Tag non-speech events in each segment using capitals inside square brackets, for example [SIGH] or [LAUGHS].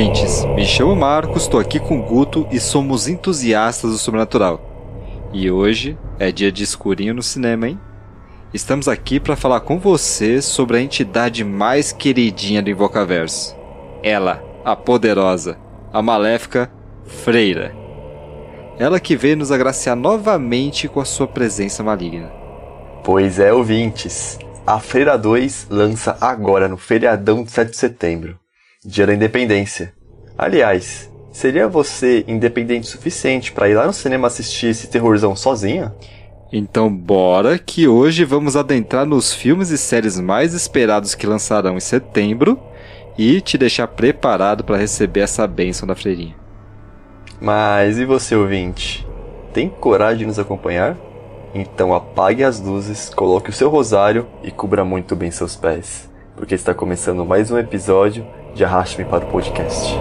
ouvintes, me chamo Marcos, estou aqui com o Guto e somos entusiastas do sobrenatural. E hoje é dia de escurinho no cinema, hein? Estamos aqui para falar com você sobre a entidade mais queridinha do Invocaverso. Ela, a poderosa, a maléfica Freira. Ela que veio nos agraciar novamente com a sua presença maligna. Pois é, ouvintes. A Freira 2 lança agora no feriadão de 7 de setembro, dia da independência. Aliás, seria você independente o suficiente para ir lá no cinema assistir esse terrorzão sozinha? Então bora que hoje vamos adentrar nos filmes e séries mais esperados que lançarão em setembro e te deixar preparado para receber essa bênção da freirinha. Mas e você, ouvinte? Tem coragem de nos acompanhar? Então apague as luzes, coloque o seu rosário e cubra muito bem seus pés, porque está começando mais um episódio de Arraste-me para o Podcast.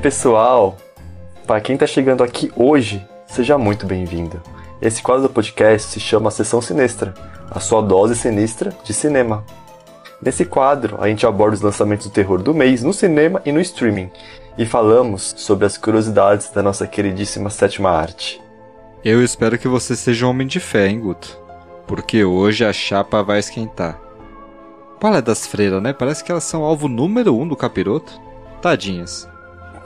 Pessoal? Para quem está chegando aqui hoje, seja muito bem-vindo. Esse quadro do podcast se chama Sessão Sinistra, a sua dose sinistra de cinema. Nesse quadro, a gente aborda os lançamentos do terror do mês no cinema e no streaming, e falamos sobre as curiosidades da nossa queridíssima sétima arte. Eu espero que você seja um homem de fé, hein, Guto? Porque hoje a chapa vai esquentar. Qual é das freiras, né? Parece que elas são alvo número um do capiroto. Tadinhas.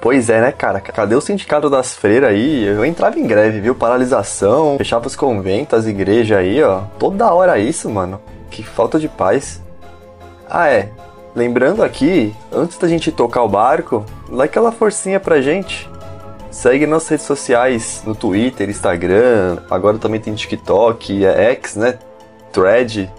Pois é, né, cara? Cadê o sindicato das freiras aí? Eu entrava em greve, viu? Paralisação, fechava os conventos, as igrejas aí, ó. Toda hora isso, mano. Que falta de paz. Ah, é. Lembrando aqui, antes da gente tocar o barco, dá aquela forcinha pra gente. Segue nas redes sociais, no Twitter, Instagram, agora também tem TikTok, é X, né? Thread.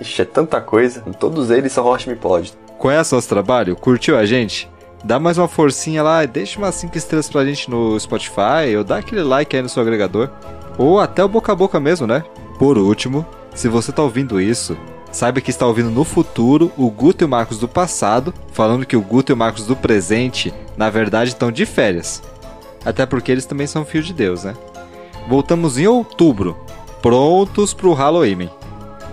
Ixi, é tanta coisa. Todos eles são Rocha Me Pode. Conhece nosso trabalho? Curtiu a gente? Dá mais uma forcinha lá, deixa umas 5 estrelas pra gente no Spotify, ou dá aquele like aí no seu agregador. Ou até o boca a boca mesmo, né? Por último, se você tá ouvindo isso, saiba que está ouvindo no futuro o Guto e o Marcos do passado, falando que o Guto e o Marcos do presente, na verdade, estão de férias. Até porque eles também são filhos de Deus, né? Voltamos em outubro, prontos pro Halloween.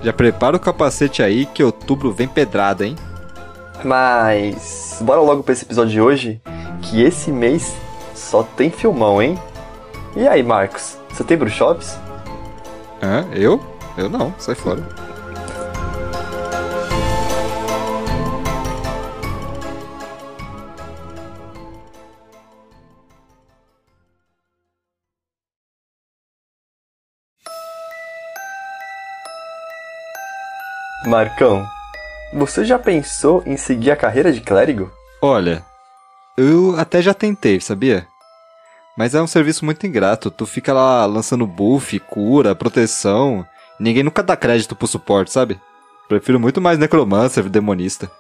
Já prepara o capacete aí que outubro vem pedrada, hein? Mas bora logo para esse episódio de hoje, que esse mês só tem filmão, hein? E aí, Marcos, você tem bruxops? Hã? Eu? Eu não, sai fora. Marcão, você já pensou em seguir a carreira de clérigo? Olha, eu até já tentei, sabia? Mas é um serviço muito ingrato. Tu fica lá lançando buff, cura, proteção. Ninguém nunca dá crédito pro suporte, sabe? Prefiro muito mais necromancer, demonista.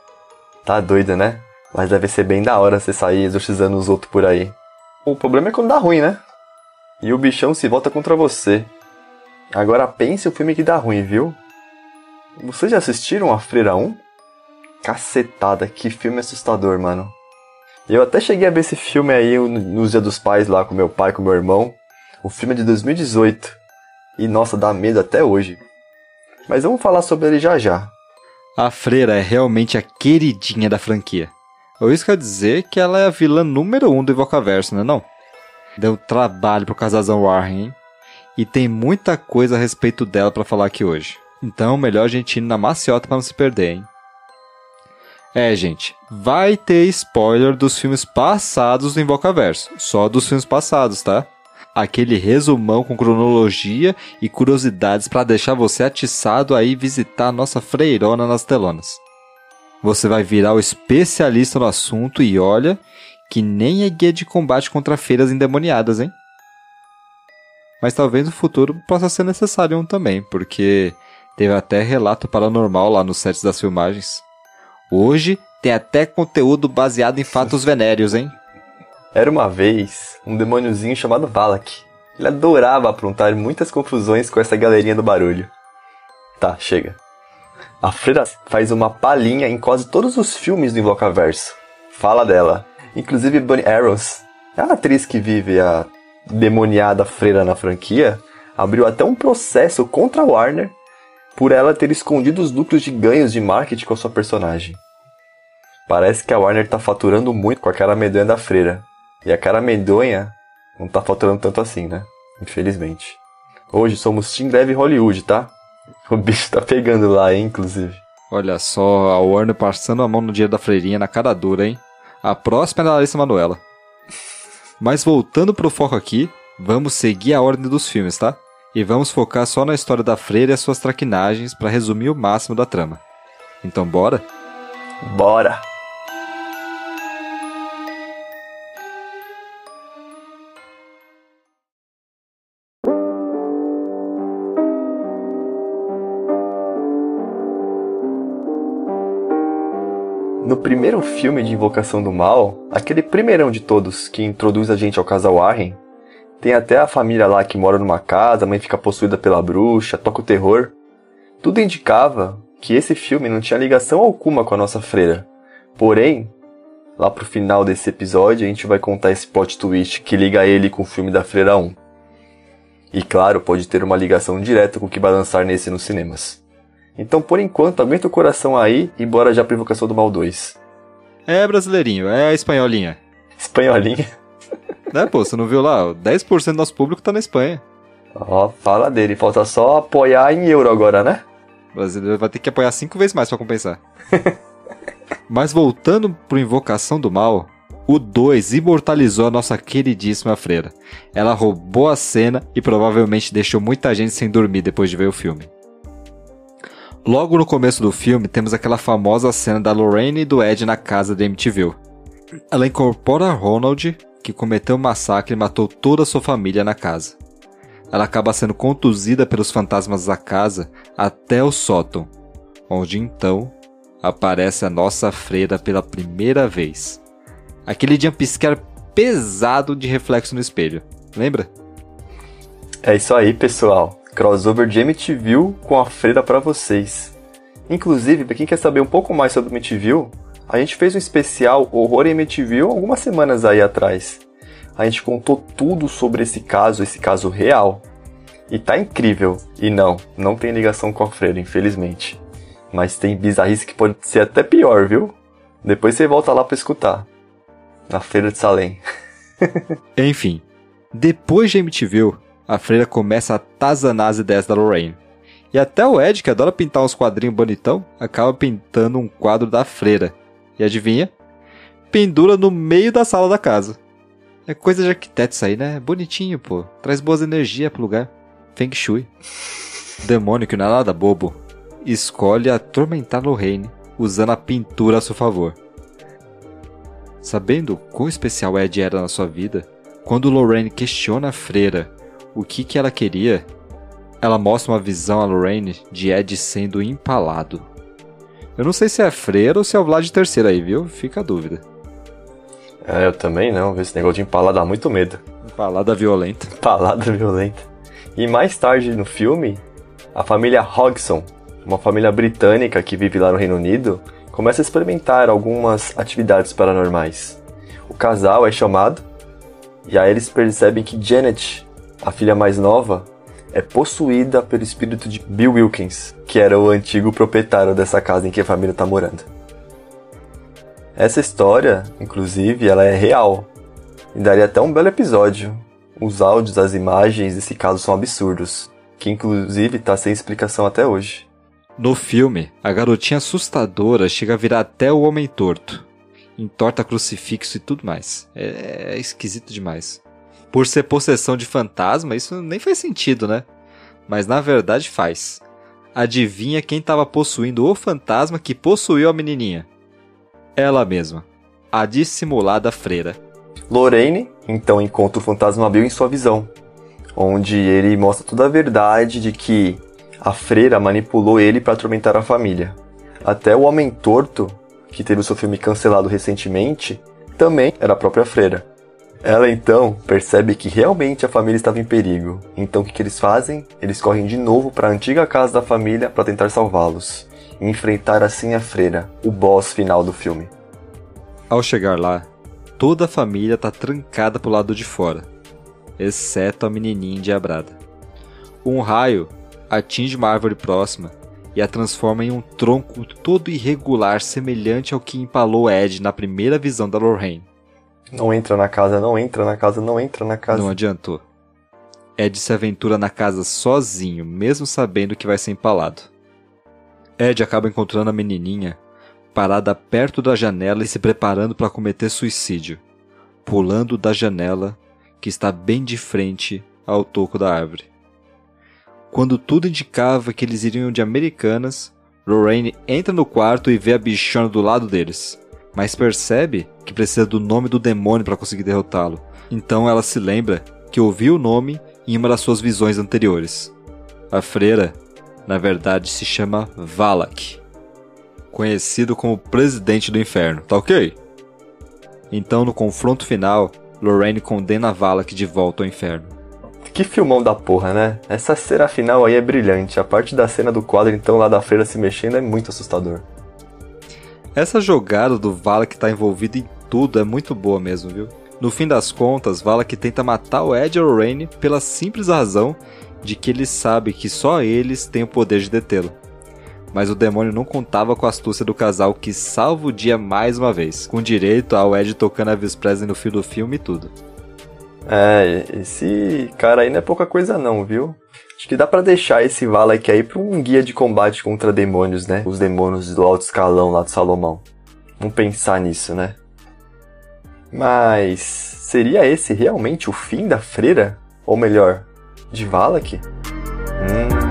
Tá doido, né? Mas deve ser bem da hora você sair exorcizando os outros por aí. O problema é quando dá ruim, né? E o bichão se volta contra você. Agora pense o filme que dá ruim, viu? Vocês já assistiram a Freira 1? Cacetada, que filme assustador, mano. Eu até cheguei a ver esse filme aí nos Dia dos Pais lá com meu pai, com meu irmão. O filme é de 2018. E nossa, dá medo até hoje. Mas vamos falar sobre ele já já. A freira é realmente a queridinha da franquia. Ou isso quer dizer que ela é a vilã número um do Invocaverso, né não? Deu trabalho pro casalzão Warren, hein? E tem muita coisa a respeito dela para falar aqui hoje. Então, melhor a gente ir na maciota para não se perder, hein? É, gente, vai ter spoiler dos filmes passados do Invocaverso. Só dos filmes passados, tá? Aquele resumão com cronologia e curiosidades para deixar você atiçado aí visitar a nossa freirona nas telonas. Você vai virar o especialista no assunto e olha que nem é guia de combate contra feiras endemoniadas, hein? Mas talvez no futuro possa ser necessário um também, porque teve até relato paranormal lá nos sets das filmagens. Hoje Tem até conteúdo baseado em fatos [LAUGHS] venéreos, hein? Era uma vez um demôniozinho chamado Valak. Ele adorava aprontar muitas confusões com essa galerinha do barulho. Tá, chega. A freira faz uma palhinha em quase todos os filmes do Invocaverso. Fala dela. Inclusive Bunny Arrows, a atriz que vive a demoniada freira na franquia, abriu até um processo contra a Warner por ela ter escondido os lucros de ganhos de marketing com a sua personagem. Parece que a Warner tá faturando muito com a cara medonha da freira. E a cara medonha não tá faturando tanto assim, né? Infelizmente. Hoje somos Team Greve Hollywood, tá? O bicho tá pegando lá, hein, inclusive. Olha só, a Warner passando a mão no dinheiro da freirinha na cara dura, hein? A próxima é a Larissa Manoela. Mas voltando pro foco aqui, vamos seguir a ordem dos filmes, tá? E vamos focar só na história da freira e as suas traquinagens para resumir o máximo da trama. Então bora? Bora! No primeiro filme de Invocação do Mal, aquele primeirão de todos que introduz a gente ao casal Warren, tem até a família lá que mora numa casa, a mãe fica possuída pela bruxa, toca o terror. Tudo indicava que esse filme não tinha ligação alguma com a nossa freira. Porém, lá pro final desse episódio, a gente vai contar esse plot twist que liga ele com o filme da Freira 1. E claro, pode ter uma ligação direta com o que vai lançar nesse nos cinemas. Então, por enquanto, aguenta o coração aí e bora já pra Invocação do Mal 2. É brasileirinho, é espanholinha. Espanholinha? Né, pô, você não viu lá? 10% do nosso público tá na Espanha. Ó, fala dele. Falta só apoiar em euro agora, né? O brasileiro vai ter que apoiar cinco vezes mais pra compensar. [LAUGHS] Mas voltando pro Invocação do Mal, o 2 imortalizou a nossa queridíssima freira. Ela roubou a cena e provavelmente deixou muita gente sem dormir depois de ver o filme. Logo no começo do filme, temos aquela famosa cena da Lorraine e do Ed na casa de MTV. Ela incorpora Ronald, que cometeu um massacre e matou toda a sua família na casa. Ela acaba sendo conduzida pelos fantasmas da casa até o sótão, onde então aparece a nossa freira pela primeira vez. Aquele jumpscare pesado de reflexo no espelho, lembra? É isso aí, pessoal. Crossover de MTV com a freira para vocês. Inclusive, para quem quer saber um pouco mais sobre MTV, a gente fez um especial Horror em MTV algumas semanas aí atrás. A gente contou tudo sobre esse caso, esse caso real. E tá incrível. E não, não tem ligação com a freira, infelizmente. Mas tem bizarrice que pode ser até pior, viu? Depois você volta lá para escutar. Na Feira de Salem. [LAUGHS] Enfim, depois de MTV, a freira começa a atazanar as ideias da Lorraine. E até o Ed, que adora pintar uns quadrinhos bonitão, acaba pintando um quadro da freira. E adivinha? Pendura no meio da sala da casa. É coisa de arquiteto isso aí, né? Bonitinho, pô. Traz boas energias pro lugar. Feng Shui. [LAUGHS] Demônio, que não é nada bobo, escolhe atormentar Lorraine usando a pintura a seu favor. Sabendo quão especial Ed era na sua vida, quando Lorraine questiona a freira o que, que ela queria, ela mostra uma visão a Lorraine de Ed sendo empalado. Eu não sei se é freira ou se é o Vlad III aí, viu? Fica a dúvida. É, eu também não. Esse negócio de empalar dá muito medo. Empalada violenta. Empalada violenta. E mais tarde no filme, a família Hodgson, uma família britânica que vive lá no Reino Unido, começa a experimentar algumas atividades paranormais. O casal é chamado e aí eles percebem que Janet, a filha mais nova, é possuída pelo espírito de Bill Wilkins, que era o antigo proprietário dessa casa em que a família está morando. Essa história, inclusive, ela é real e daria até um belo episódio. Os áudios, as imagens desse caso são absurdos, que inclusive está sem explicação até hoje. No filme, a garotinha assustadora chega a virar até o homem torto. Entorta crucifixo e tudo mais. É, é esquisito demais. Por ser possessão de fantasma, isso nem faz sentido, né? Mas na verdade faz. Adivinha quem estava possuindo o fantasma que possuiu a menininha? Ela mesma, a dissimulada freira. Lorraine então encontra o fantasma Bill em sua visão, onde ele mostra toda a verdade de que a freira manipulou ele para atormentar a família. Até o homem torto, que teve o seu filme cancelado recentemente, também era a própria freira. Ela então percebe que realmente a família estava em perigo. Então o que, que eles fazem? Eles correm de novo para a antiga casa da família para tentar salvá-los e enfrentar assim a freira, o boss final do filme. Ao chegar lá, toda a família está trancada pro lado de fora, exceto a menininha endiabrada. Um raio atinge uma árvore próxima e a transforma em um tronco todo irregular semelhante ao que empalou Ed na primeira visão da Lorraine. Não entra na casa, não entra na casa, não entra na casa. Não adiantou. Ed se aventura na casa sozinho, mesmo sabendo que vai ser empalado. Ed acaba encontrando a menininha parada perto da janela e se preparando para cometer suicídio, pulando da janela que está bem de frente ao toco da árvore. Quando tudo indicava que eles iriam de Americanas, Lorraine entra no quarto e vê a bichona do lado deles mas percebe que precisa do nome do demônio para conseguir derrotá-lo. Então ela se lembra que ouviu o nome em uma das suas visões anteriores. A freira, na verdade, se chama Valak, conhecido como Presidente do Inferno, tá ok? Então, no confronto final, Lorraine condena Valak de volta ao inferno. Que filmão da porra, né? Essa cena final aí é brilhante. A parte da cena do quadro, então, lá da freira se mexendo é muito assustador. Essa jogada do Valak tá envolvido em tudo é muito boa mesmo, viu? No fim das contas, Valak tenta matar o Ed Rain pela simples razão de que ele sabe que só eles têm o poder de detê-lo. Mas o demônio não contava com a astúcia do casal que salva o dia mais uma vez, com direito ao Ed tocando a Elvis Presley no fio do filme e tudo. É, esse cara aí não é pouca coisa não, viu? Acho que dá para deixar esse Valak aí pra um guia de combate contra demônios, né? Os demônios do alto escalão lá do Salomão. Vamos pensar nisso, né? Mas seria esse realmente o fim da freira? Ou melhor, de Valak? Hum.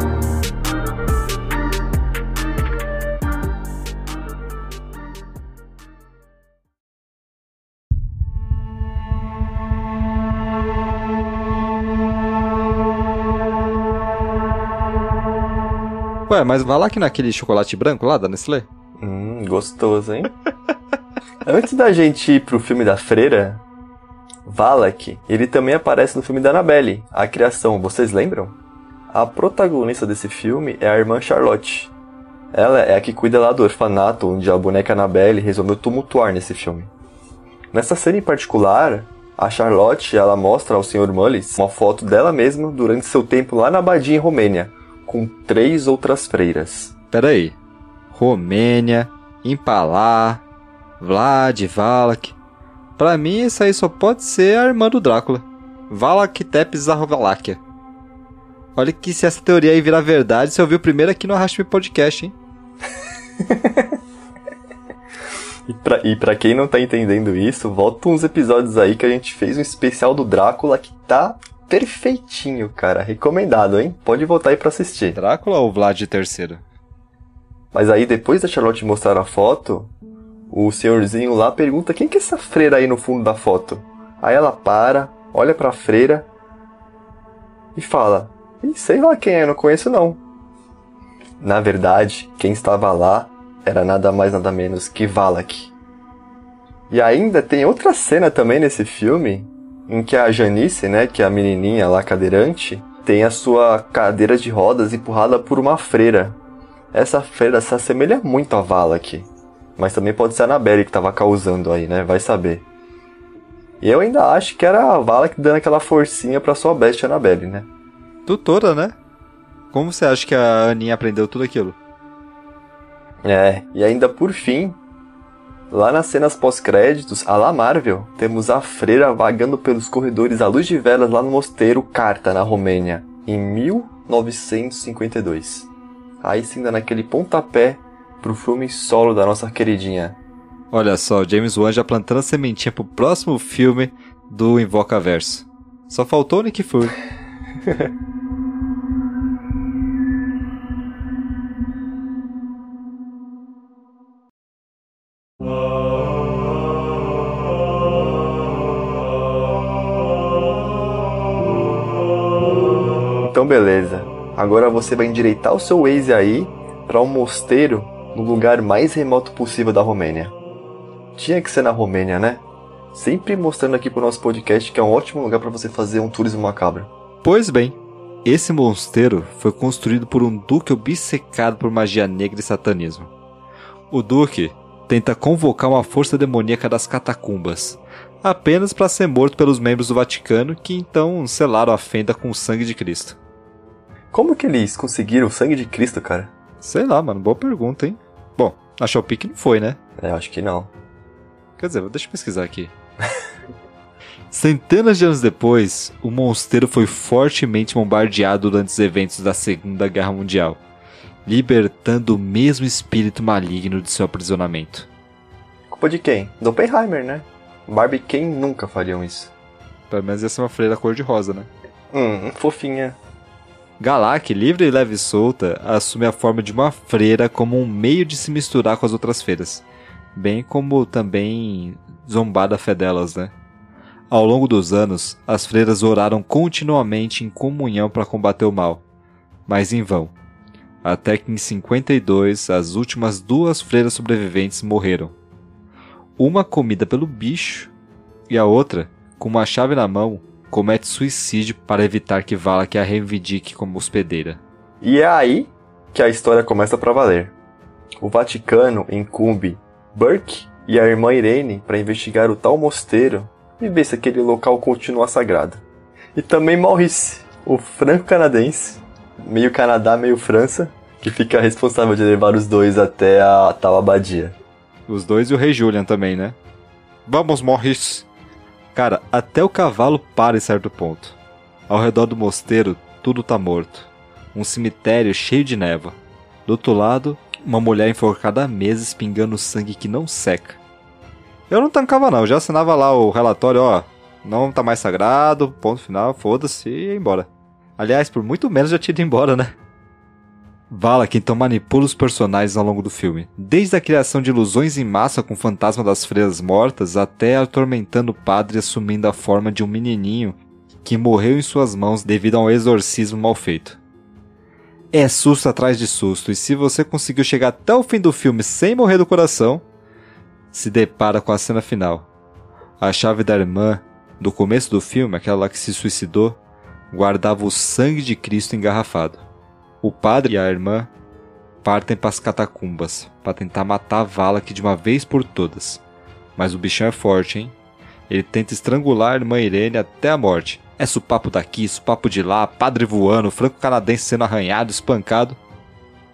Ué, mas vai lá que naquele chocolate branco lá da Nestlé? Hum, gostoso, hein? [LAUGHS] Antes da gente ir pro filme da freira, Valak, ele também aparece no filme da Annabelle, A Criação, vocês lembram? A protagonista desse filme é a irmã Charlotte. Ela é a que cuida lá do orfanato onde a boneca Annabelle resolveu tumultuar nesse filme. Nessa cena em particular, a Charlotte ela mostra ao Sr. Mullis uma foto dela mesma durante seu tempo lá na abadia em Romênia, com três outras freiras. Peraí. Romênia, Impalar, Vlad, Valak. Pra mim, isso aí só pode ser a irmã do Drácula. Valak Tepes Arrovaláquia. Olha que se essa teoria aí virar verdade, você ouviu primeiro aqui no Arraste Podcast, hein? [LAUGHS] e, pra, pra quem não tá entendendo isso, volta uns episódios aí que a gente fez um especial do Drácula que tá perfeitinho, cara. Recomendado, hein? Pode voltar aí pra assistir. Drácula ou Vlad III? Mas aí, depois da Charlotte mostrar a foto, o senhorzinho lá pergunta quem que é essa freira aí no fundo da foto. Aí ela para, olha pra freira e fala: sei lá quem é, não conheço não. Na verdade, quem estava lá era nada mais nada menos que Valak. E ainda tem outra cena também nesse filme em que a Janice, né, que é a menininha lá cadeirante, tem a sua cadeira de rodas empurrada por uma freira. Essa freira se assemelha muito a Valak, mas também pode ser a Annabelle que estava causando aí, né? Vai saber. E eu ainda acho que era a Valak dando aquela forcinha pra sua bestia Annabelle, né? Tutora, né? Como você acha que a Aninha aprendeu tudo aquilo? É, e ainda por fim, Lá nas cenas pós-créditos, a la Marvel, temos a freira vagando pelos corredores à luz de velas lá no mosteiro Carta, na Romênia, em 1952. Aí sim dá naquele pontapé pro filme solo da nossa queridinha. Olha só, James Wan já plantando a sementinha pro próximo filme do Invocaverso. Só faltou o Nick Fury. [LAUGHS] Então beleza. Agora você vai endireitar o seu Waze aí para um mosteiro no lugar mais remoto possível da Romênia. Tinha que ser na Romênia, né? Sempre mostrando aqui pro nosso podcast que é um ótimo lugar para você fazer um turismo macabro. Pois bem, esse mosteiro foi construído por um duque obcecado por magia negra e satanismo. O duque tenta convocar uma força demoníaca das catacumbas, apenas para ser morto pelos membros do Vaticano que então selaram a fenda com o sangue de Cristo. Como que eles conseguiram o sangue de Cristo, cara? Sei lá, mano, boa pergunta, hein? Bom, a Shopee não foi, né? É, acho que não. Quer dizer, deixa eu pesquisar aqui. [LAUGHS] Centenas de anos depois, o mosteiro foi fortemente bombardeado durante os eventos da Segunda Guerra Mundial, libertando o mesmo espírito maligno de seu aprisionamento. Culpa de quem? Do Oppenheimer, né? Barbie quem nunca fariam isso. Pelo menos ia ser uma freira cor-de-rosa, né? Hum, fofinha. Galak, livre e leve e solta, assume a forma de uma freira como um meio de se misturar com as outras freiras. Bem como também zombar da fé delas, né? Ao longo dos anos, as freiras oraram continuamente em comunhão para combater o mal, mas em vão. Até que em 52, as últimas duas freiras sobreviventes morreram. Uma comida pelo bicho e a outra, com uma chave na mão, comete suicídio para evitar que Valak a reivindique como hospedeira. E é aí que a história começa para valer. O Vaticano incumbe Burke e a irmã Irene para investigar o tal mosteiro e ver se aquele local continua sagrado. E também Maurice, o franco-canadense, meio Canadá, meio França, que fica responsável de levar os dois até a tal abadia. Os dois e o rei Julian também, né? Vamos, Maurice! Cara, até o cavalo para em certo ponto. Ao redor do mosteiro, tudo tá morto. Um cemitério cheio de névoa. Do outro lado, uma mulher enforcada há meses pingando sangue que não seca. Eu não tancava não, eu já assinava lá o relatório, ó, não tá mais sagrado, ponto final, foda-se e ia embora. Aliás, por muito menos já tinha ido embora, né? Vala então manipula os personagens ao longo do filme, desde a criação de ilusões em massa com o fantasma das freiras mortas até atormentando o padre assumindo a forma de um menininho que morreu em suas mãos devido a um exorcismo mal feito. É susto atrás de susto, e se você conseguiu chegar até o fim do filme sem morrer do coração, se depara com a cena final. A chave da irmã, do começo do filme, aquela lá que se suicidou, guardava o sangue de Cristo engarrafado. O padre e a irmã partem para as catacumbas para tentar matar a Valak de uma vez por todas. Mas o bichão é forte, hein? Ele tenta estrangular a irmã Irene até a morte. É supapo daqui, supapo de lá, padre voando, franco-canadense sendo arranhado, espancado.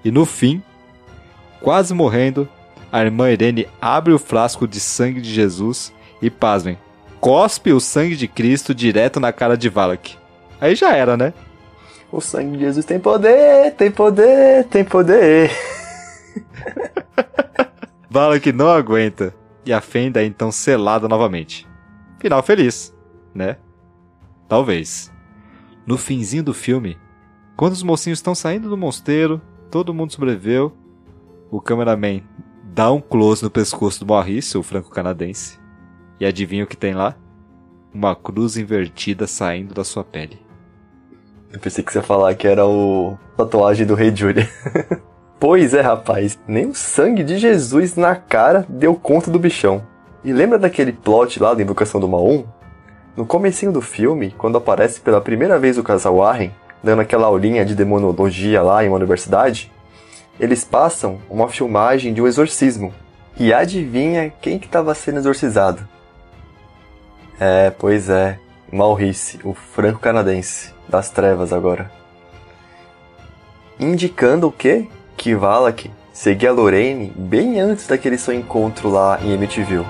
E no fim, quase morrendo, a irmã Irene abre o frasco de sangue de Jesus e, pasmem, cospe o sangue de Cristo direto na cara de Valak. Aí já era, né? O sangue de Jesus tem poder, tem poder, tem poder. [LAUGHS] Valak não aguenta e a fenda é então selada novamente. Final feliz, né? Talvez. No finzinho do filme, quando os mocinhos estão saindo do mosteiro, todo mundo sobreviveu, o cameraman dá um close no pescoço do Maurice, o franco-canadense, e adivinha o que tem lá? Uma cruz invertida saindo da sua pele. Eu pensei que você ia falar que era o tatuagem do Rei Julian. [LAUGHS] pois é, rapaz, nem o sangue de Jesus na cara deu conta do bichão. E lembra daquele plot lá da Invocação do Mal 1? No comecinho do filme, quando aparece pela primeira vez o casal Warren, dando aquela aulinha de demonologia lá em uma universidade, eles passam uma filmagem de um exorcismo. E adivinha quem que estava sendo exorcizado? É, pois é, Maurice, o franco-canadense das trevas agora. Indicando o quê? Que Valak seguia Lorraine bem antes daquele seu encontro lá em Amityville.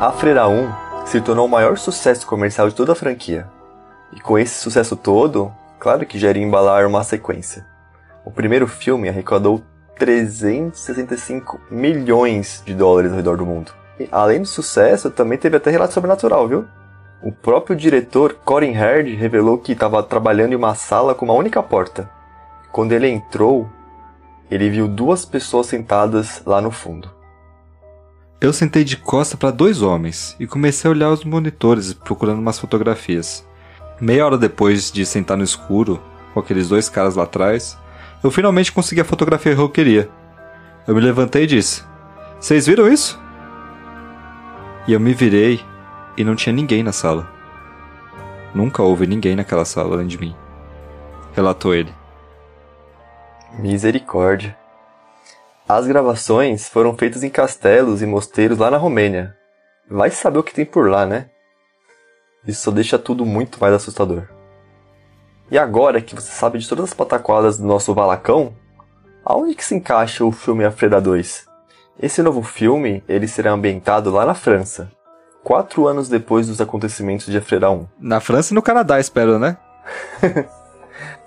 A Freira 1 se tornou o maior sucesso comercial de toda a franquia. E com esse sucesso todo, claro que já iria embalar uma sequência. O primeiro filme arrecadou 365 milhões de dólares ao redor do mundo. E, além do sucesso, também teve até relato sobrenatural, viu? O próprio diretor Corin Herd revelou que estava trabalhando em uma sala com uma única porta. Quando ele entrou, ele viu duas pessoas sentadas lá no fundo. Eu sentei de costa para dois homens e comecei a olhar os monitores procurando umas fotografias. Meia hora depois de sentar no escuro, com aqueles dois caras lá atrás, eu finalmente consegui a fotografia que eu queria. Eu me levantei e disse: Vocês viram isso? E eu me virei e não tinha ninguém na sala. Nunca houve ninguém naquela sala além de mim. Relatou ele. Misericórdia. As gravações foram feitas em castelos e mosteiros lá na Romênia. Vai saber o que tem por lá, né? Isso só deixa tudo muito mais assustador. E agora que você sabe de todas as pataquadas do nosso Valacão, aonde que se encaixa o filme A Freira 2? Esse novo filme, ele será ambientado lá na França, quatro anos depois dos acontecimentos de A Freira 1. Na França e no Canadá, espero, né? [LAUGHS]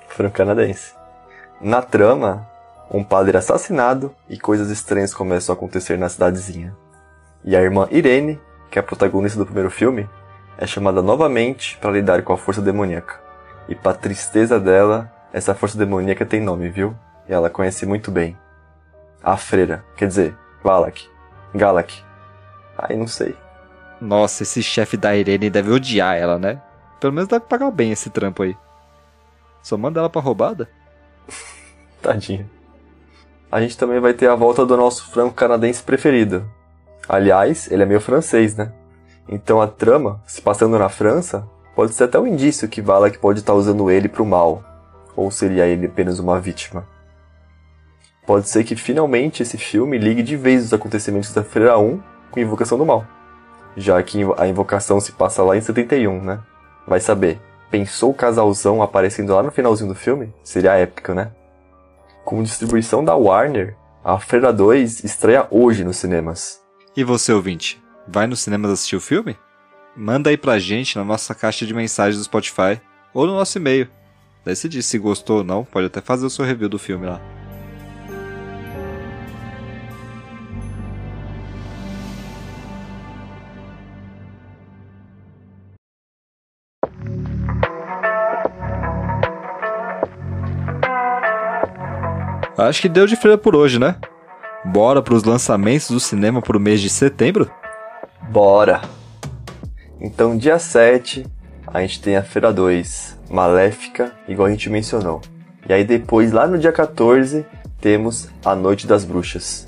Franco-canadense. Na trama, um padre assassinado e coisas estranhas começam a acontecer na cidadezinha. E a irmã Irene, que é a protagonista do primeiro filme, é chamada novamente para lidar com a força demoníaca. E para tristeza dela, essa força demoníaca tem nome, viu? E ela conhece muito bem. A freira, quer dizer, Valak, Galak. Ai, não sei. Nossa, esse chefe da Irene deve odiar ela, né? Pelo menos deve pagar bem esse trampo aí. Só manda ela pra roubada? [LAUGHS] Tadinha. A gente também vai ter a volta do nosso franco-canadense preferido. Aliás, ele é meio francês, né? Então a trama, se passando na França, pode ser até um indício que Valak pode estar usando ele pro mal. Ou seria ele apenas uma vítima? Pode ser que finalmente esse filme ligue de vez os acontecimentos da Freira 1 com Invocação do Mal. Já que a invocação se passa lá em 71, né? Vai saber. Pensou o casalzão aparecendo lá no finalzinho do filme? Seria épico, né? Com distribuição da Warner, a Freira 2 estreia hoje nos cinemas. E você, ouvinte, vai nos cinemas assistir o filme? Manda aí pra gente na nossa caixa de mensagens do Spotify ou no nosso e-mail. Diz se gostou ou não, pode até fazer o seu review do filme lá. Acho que deu de freira por hoje, né? Bora pros lançamentos do cinema pro mês de setembro? Bora! Então, dia 7, a gente tem a Feira 2, Maléfica, igual a gente mencionou. E aí depois, lá no dia 14, temos A Noite das Bruxas.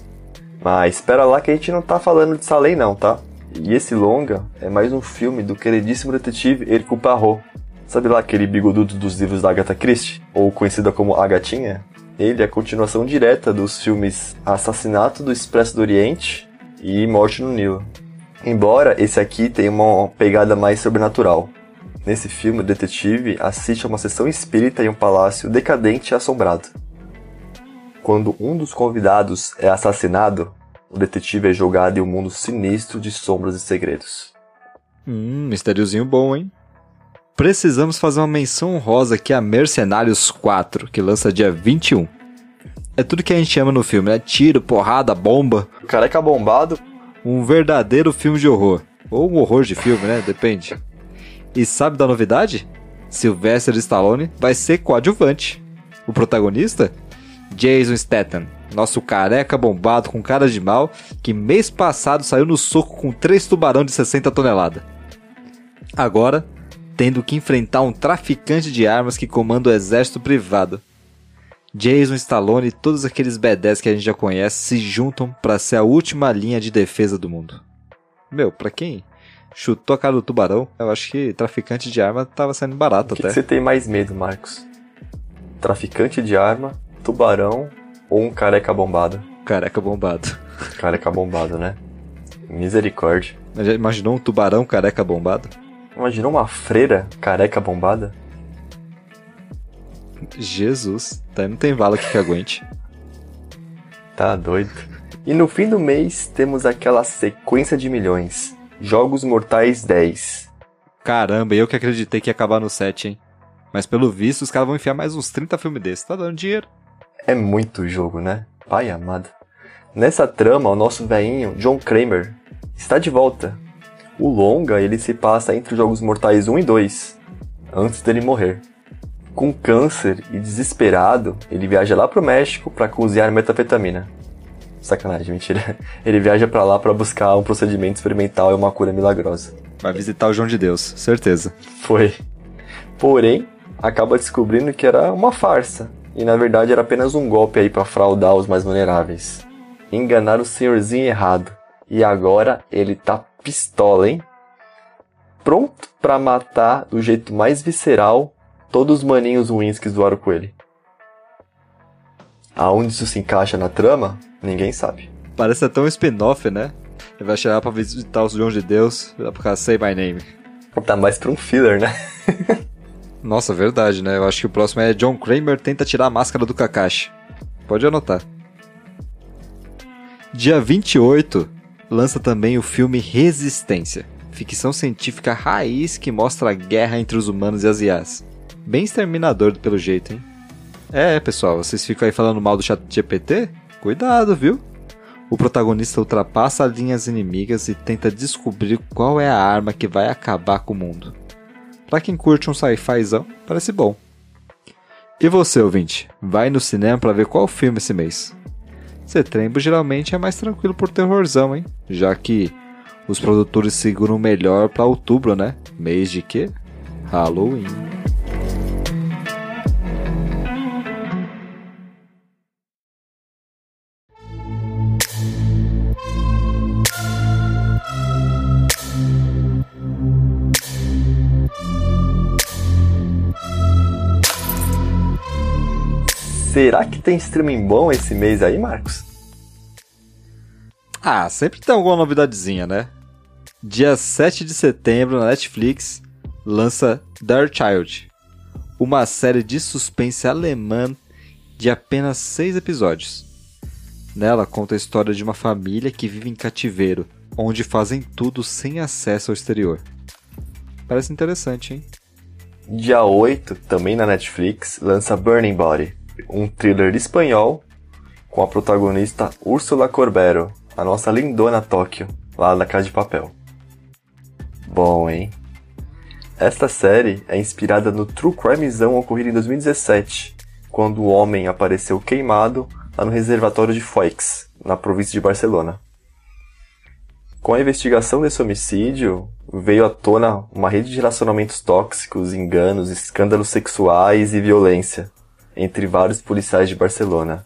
Mas espera lá que a gente não tá falando de Salem não, tá? E esse longa é mais um filme do queridíssimo detetive Hercule Poirot. Sabe lá aquele bigodudo dos livros da Agatha Christie? Ou conhecida como A Gatinha? Ele é a continuação direta dos filmes Assassinato do Expresso do Oriente e Morte no Nilo. Embora esse aqui tenha uma pegada mais sobrenatural. Nesse filme, o detetive assiste a uma sessão espírita em um palácio decadente e assombrado. Quando um dos convidados é assassinado, o detetive é jogado em um mundo sinistro de sombras e segredos. Hum, mistériozinho bom, hein? Precisamos fazer uma menção honrosa aqui a Mercenários 4, que lança dia 21. É tudo que a gente ama no filme, é tiro, porrada, bomba. Careca bombado. Um verdadeiro filme de horror. Ou um horror de filme, né? Depende. E sabe da novidade? Sylvester Stallone vai ser coadjuvante. O protagonista? Jason Statham, nosso careca bombado com cara de mal, que mês passado saiu no soco com três tubarão de 60 toneladas. Agora, tendo que enfrentar um traficante de armas que comanda o exército privado. Jason Stallone e todos aqueles B10 que a gente já conhece se juntam para ser a última linha de defesa do mundo. Meu, pra quem chutou a cara do tubarão, eu acho que traficante de arma tava saindo barato o que até. Que você tem mais medo, Marcos? Traficante de arma, tubarão ou um careca bombado? Careca bombado. Careca bombado, né? Misericórdia. Já imaginou um tubarão careca bombado? Imaginou uma freira careca bombada? Jesus, tá, não tem vala aqui que aguente. Tá doido. E no fim do mês temos aquela sequência de milhões. Jogos Mortais 10. Caramba, eu que acreditei que ia acabar no 7, hein? Mas pelo visto os caras vão enfiar mais uns 30 filmes desses, tá dando dinheiro. É muito jogo, né? Pai amado. Nessa trama, o nosso velhinho, John Kramer, está de volta. O longa, ele se passa entre os Jogos Mortais 1 e 2, antes dele morrer. Com câncer e desesperado, ele viaja lá pro México para cozinhar metafetamina. Sacanagem, mentira. [LAUGHS] Ele viaja para lá para buscar um procedimento experimental e uma cura milagrosa. Vai visitar o João de Deus, certeza. Foi. Porém, acaba descobrindo que era uma farsa e na verdade era apenas um golpe aí para fraudar os mais vulneráveis. Enganar o senhorzinho errado. E agora ele tá pistola, hein? Pronto para matar do jeito mais visceral todos os maninhos ruins que zoaram com ele. Aonde isso se encaixa na trama, ninguém sabe. Parece até um spin-off, né? Ele vai chegar pra visitar os João de Deus, pra ficar Say My Name. Tá mais pra um filler, né? [LAUGHS] Nossa, verdade, né? Eu acho que o próximo é John Kramer tenta tirar a máscara do Kakashi. Pode anotar. Dia 28, lança também o filme Resistência. Ficção científica raiz que mostra a guerra entre os humanos e as IAs. Bem exterminador pelo jeito, hein? É, pessoal, vocês ficam aí falando mal do chat GPT? Cuidado, viu? O protagonista ultrapassa linhas inimigas e tenta descobrir qual é a arma que vai acabar com o mundo. Pra quem curte um sci-fizão, parece bom. E você, ouvinte, vai no cinema para ver qual filme esse mês? Setembro geralmente é mais tranquilo por terrorzão, hein? Já que os produtores seguram melhor para outubro, né? Mês de quê? Halloween. Será que tem streaming bom esse mês aí, Marcos? Ah, sempre tem alguma novidadezinha, né? Dia 7 de setembro, na Netflix, lança Dark Child, uma série de suspense alemã de apenas seis episódios. Nela conta a história de uma família que vive em cativeiro, onde fazem tudo sem acesso ao exterior. Parece interessante, hein? Dia 8, também na Netflix, lança Burning Body, um thriller espanhol com a protagonista Úrsula Corbero, a nossa lindona Tóquio, lá da Casa de Papel. Bom, hein? Esta série é inspirada no true crimezão ocorrido em 2017, quando o homem apareceu queimado lá no reservatório de Foix, na província de Barcelona. Com a investigação desse homicídio, veio à tona uma rede de relacionamentos tóxicos, enganos, escândalos sexuais e violência, entre vários policiais de Barcelona.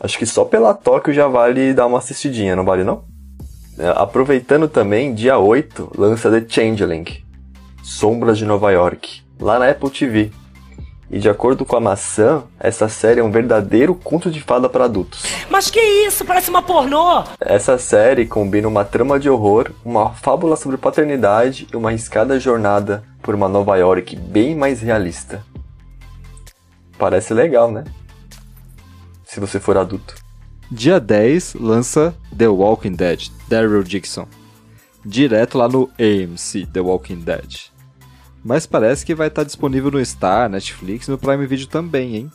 Acho que só pela Tóquio já vale dar uma assistidinha, não vale não? É, aproveitando também, dia 8, lança The Changeling, Sombras de Nova York, lá na Apple TV. E de acordo com a maçã, essa série é um verdadeiro conto de fada para adultos. Mas que isso? Parece uma pornô! Essa série combina uma trama de horror, uma fábula sobre paternidade e uma arriscada jornada por uma Nova York bem mais realista. Parece legal, né? Se você for adulto. Dia 10 lança The Walking Dead, Daryl Dixon. Direto lá no AMC The Walking Dead. Mas parece que vai estar disponível no Star, Netflix e no Prime Video também, hein?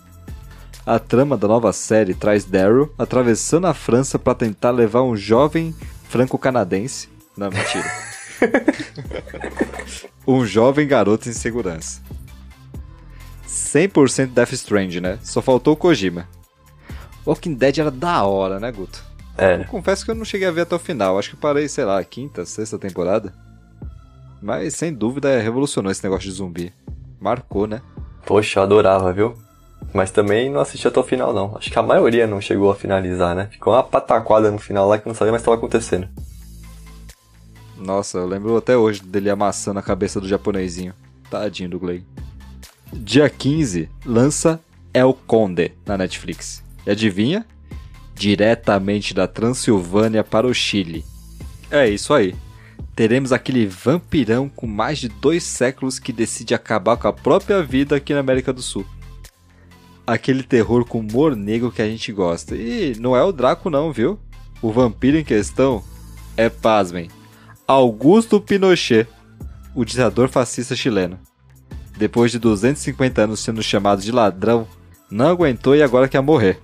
A trama da nova série traz Daryl atravessando a França para tentar levar um jovem franco-canadense. Não, mentira. [LAUGHS] um jovem garoto em segurança. 100% Death Strand, né? Só faltou o Kojima. Walking Dead era da hora, né, Guto? É. Eu confesso que eu não cheguei a ver até o final. Acho que parei, sei lá, quinta, sexta temporada. Mas sem dúvida revolucionou esse negócio de zumbi. Marcou, né? Poxa, eu adorava, viu? Mas também não assisti até o final, não. Acho que a maioria não chegou a finalizar, né? Ficou uma pataquada no final lá que não sabia mais o que estava acontecendo. Nossa, eu lembro até hoje dele amassando a cabeça do japonesinho. Tadinho do Gley. Dia 15, lança El Conde na Netflix. E adivinha? Diretamente da Transilvânia para o Chile. É isso aí. Teremos aquele vampirão com mais de dois séculos que decide acabar com a própria vida aqui na América do Sul. Aquele terror com humor negro que a gente gosta. E não é o Draco não, viu? O vampiro em questão é, pasmem, Augusto Pinochet, o ditador fascista chileno. Depois de 250 anos sendo chamado de ladrão, não aguentou e agora quer morrer.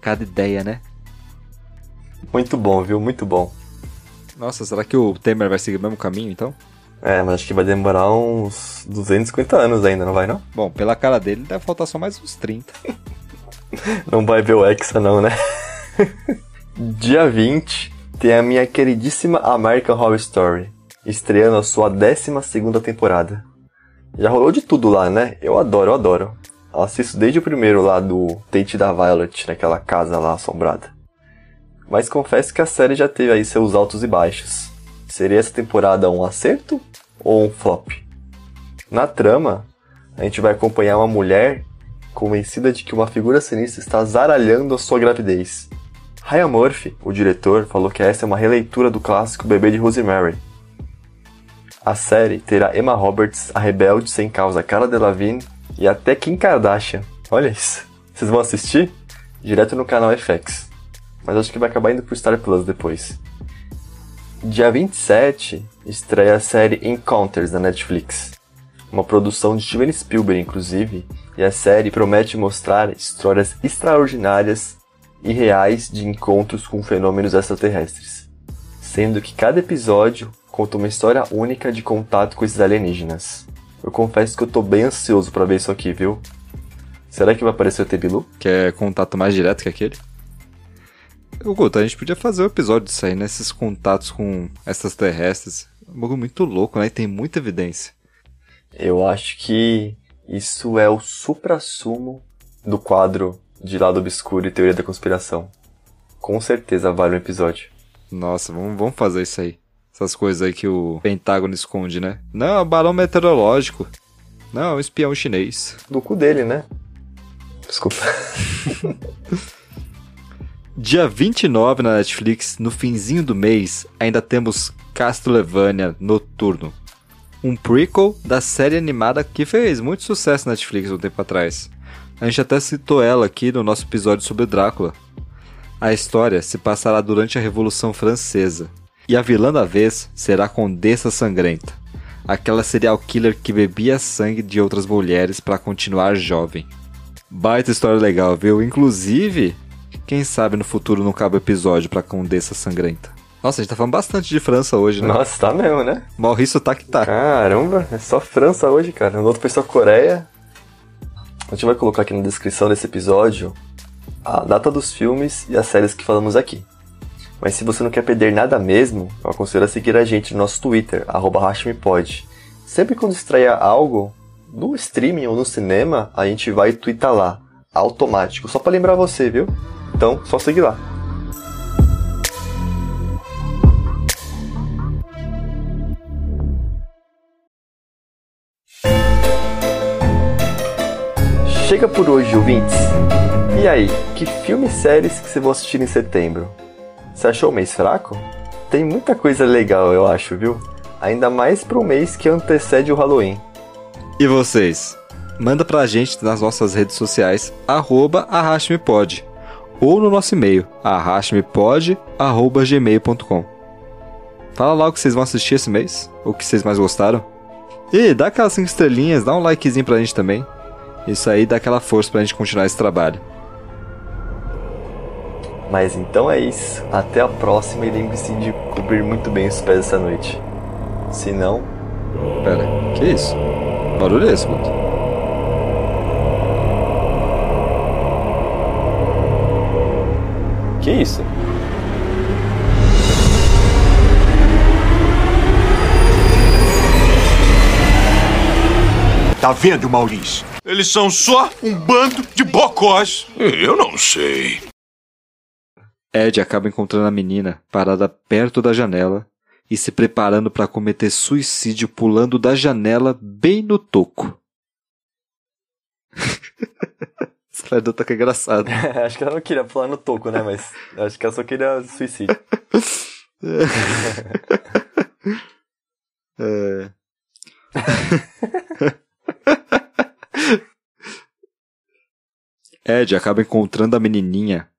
Cada ideia, né? Muito bom, viu? Muito bom. Nossa, será que o Temer vai seguir o mesmo caminho então? É, mas acho que vai demorar uns 250 anos ainda, não vai não? Bom, pela cara dele deve faltar só mais uns 30. [LAUGHS] Não vai ver o Hexa não, né? [LAUGHS] Dia 20 tem a minha queridíssima American Horror Story, estreando a sua 12 temporada. Já rolou de tudo lá, né? Eu adoro, eu adoro. Eu assisto desde o primeiro lá do Tate da Violet, naquela casa lá assombrada. Mas confesso que a série já teve aí seus altos e baixos. Seria essa temporada um acerto ou um flop? Na trama, a gente vai acompanhar uma mulher convencida de que uma figura sinistra está zaralhando a sua gravidez. Ryan Murphy, o diretor, falou que essa é uma releitura do clássico Bebê de Rosemary. A série terá Emma Roberts, a rebelde sem causa Cara Delevingne e até Kim Kardashian. Olha isso. Vocês vão assistir? Direto no canal FX. Mas acho que vai acabar indo pro Star Plus depois. Dia 27 estreia a série Encounters da Netflix. Uma produção de Steven Spielberg, inclusive, e a série promete mostrar histórias extraordinárias e reais de encontros com fenômenos extraterrestres, sendo que cada episódio conta uma história única de contato com esses alienígenas. Eu confesso que eu tô bem ansioso para ver isso aqui, viu? Será que vai aparecer o Tebilu? Quer contato mais direto que aquele? Ô, Guto, a gente podia fazer um episódio disso aí, né? Esses contatos com extraterrestres. É um bagulho muito louco, né? E tem muita evidência. Eu acho que isso é o supra-sumo do quadro de lado obscuro e teoria da conspiração. Com certeza vale um episódio. Nossa, vamos, vamos fazer isso aí. Essas coisas aí que o Pentágono esconde, né? Não, é um balão meteorológico. Não, é um espião chinês. Do cu dele, né? Desculpa. [LAUGHS] Dia 29 na Netflix, no finzinho do mês, ainda temos Castlevania Noturno. Um prequel da série animada que fez muito sucesso na Netflix um tempo atrás. A gente até citou ela aqui no nosso episódio sobre Drácula. A história se passará durante a Revolução Francesa, e a vilã da vez será a Condessa Sangrenta, aquela serial killer que bebia sangue de outras mulheres para continuar jovem. Baita história legal, viu? Inclusive, quem sabe no futuro não cabe episódio pra Condessa Sangrenta. Nossa, a gente tá falando bastante de França hoje, né? Nossa, tá mesmo, né? Maurício tá que tá. Caramba, é só França hoje, cara. No outro foi só Coreia. A gente vai colocar aqui na descrição desse episódio a data dos filmes e as séries que falamos aqui. Mas se você não quer perder nada mesmo, eu aconselho a seguir a gente no nosso Twitter, arroba Sempre quando estreia algo, no streaming ou no cinema, a gente vai twittar lá, automático, só para lembrar você, viu? Então, só seguir lá. Chega por hoje, ouvintes. E aí, que filmes e séries que você vai assistir em setembro? Você achou o mês fraco? Tem muita coisa legal, eu acho, viu? Ainda mais pro mês que antecede o Halloween. E vocês? Manda pra gente nas nossas redes sociais, arroba arrastmepod, ou no nosso e-mail, arrastmepod.gmail.com. Fala lá o que vocês vão assistir esse mês, o que vocês mais gostaram. E dá aquelas 5 estrelinhas, dá um likezinho pra gente também. Isso aí dá aquela força pra gente continuar esse trabalho. Mas então é isso. Até a próxima e lembre-se de cobrir muito bem os pés essa noite. Se não. Pera, que isso? Barulho é esse, Guto? Que isso? Tá vendo, Maurício? Eles são só um bando de bocós. Eu não sei. Ed acaba encontrando a menina parada perto da janela e se preparando para cometer suicídio pulando da janela bem no toco. [LAUGHS] Essa anedota que é engraçada. [LAUGHS] acho que ela não queria pular no toco, né? Mas acho que ela só queria suicídio. [LAUGHS] é. Ed acaba encontrando a menininha